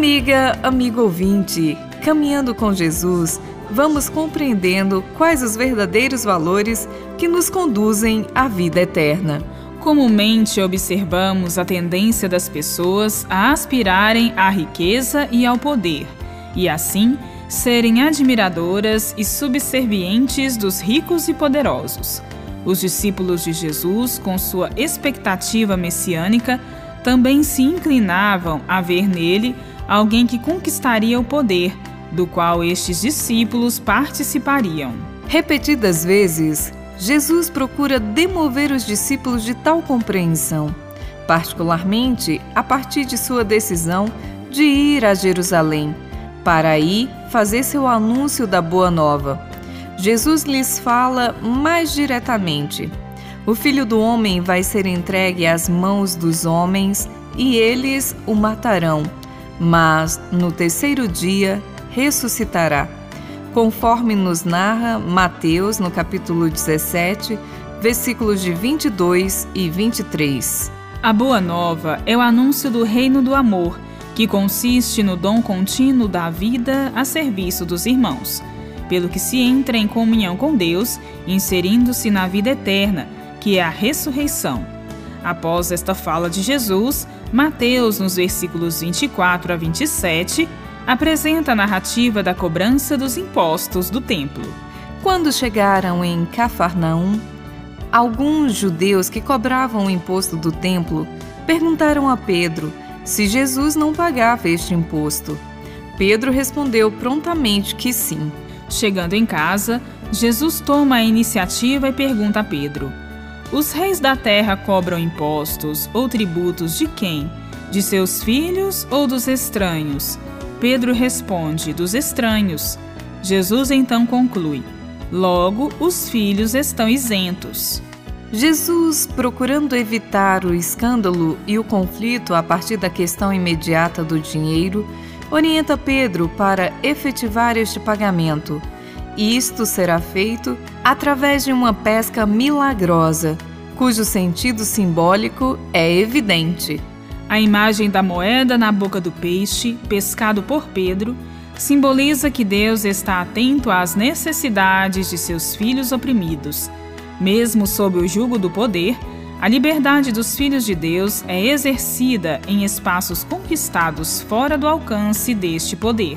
Amiga, amigo ouvinte, caminhando com Jesus, vamos compreendendo quais os verdadeiros valores que nos conduzem à vida eterna. Comumente observamos a tendência das pessoas a aspirarem à riqueza e ao poder, e assim serem admiradoras e subservientes dos ricos e poderosos. Os discípulos de Jesus, com sua expectativa messiânica, também se inclinavam a ver nele alguém que conquistaria o poder, do qual estes discípulos participariam. Repetidas vezes, Jesus procura demover os discípulos de tal compreensão, particularmente a partir de sua decisão de ir a Jerusalém, para aí fazer seu anúncio da Boa Nova. Jesus lhes fala mais diretamente. O filho do homem vai ser entregue às mãos dos homens e eles o matarão, mas no terceiro dia ressuscitará. Conforme nos narra Mateus no capítulo 17, versículos de 22 e 23. A boa nova é o anúncio do reino do amor, que consiste no dom contínuo da vida a serviço dos irmãos, pelo que se entra em comunhão com Deus, inserindo-se na vida eterna que é a ressurreição. Após esta fala de Jesus, Mateus, nos versículos 24 a 27, apresenta a narrativa da cobrança dos impostos do templo. Quando chegaram em Cafarnaum, alguns judeus que cobravam o imposto do templo perguntaram a Pedro se Jesus não pagava este imposto. Pedro respondeu prontamente que sim. Chegando em casa, Jesus toma a iniciativa e pergunta a Pedro: os reis da terra cobram impostos ou tributos de quem? De seus filhos ou dos estranhos? Pedro responde: dos estranhos. Jesus então conclui: Logo, os filhos estão isentos. Jesus, procurando evitar o escândalo e o conflito a partir da questão imediata do dinheiro, orienta Pedro para efetivar este pagamento isto será feito através de uma pesca milagrosa, cujo sentido simbólico é evidente. A imagem da moeda na boca do peixe, pescado por Pedro, simboliza que Deus está atento às necessidades de seus filhos oprimidos. Mesmo sob o jugo do poder, a liberdade dos filhos de Deus é exercida em espaços conquistados fora do alcance deste poder.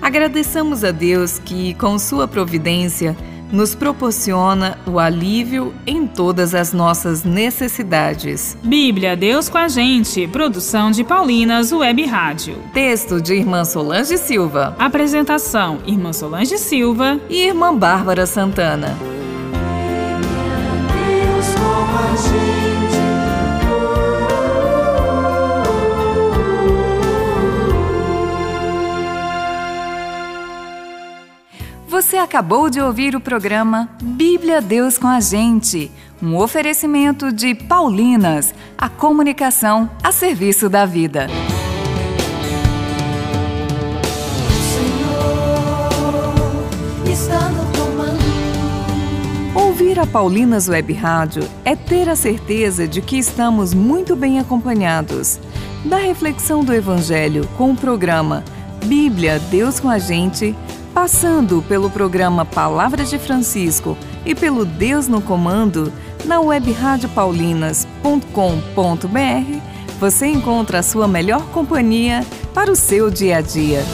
Agradeçamos a Deus que, com Sua providência, nos proporciona o alívio em todas as nossas necessidades. Bíblia, Deus com a gente. Produção de Paulinas Web Rádio. Texto de Irmã Solange Silva. Apresentação: Irmã Solange Silva e Irmã Bárbara Santana. Deus com a gente. Você acabou de ouvir o programa Bíblia Deus com a Gente, um oferecimento de Paulinas, a comunicação a serviço da vida. Ouvir a Paulinas Web Rádio é ter a certeza de que estamos muito bem acompanhados. Da reflexão do Evangelho com o programa Bíblia Deus com a Gente passando pelo programa Palavras de Francisco e pelo Deus no Comando, na web radiopaulinas.com.br, você encontra a sua melhor companhia para o seu dia a dia.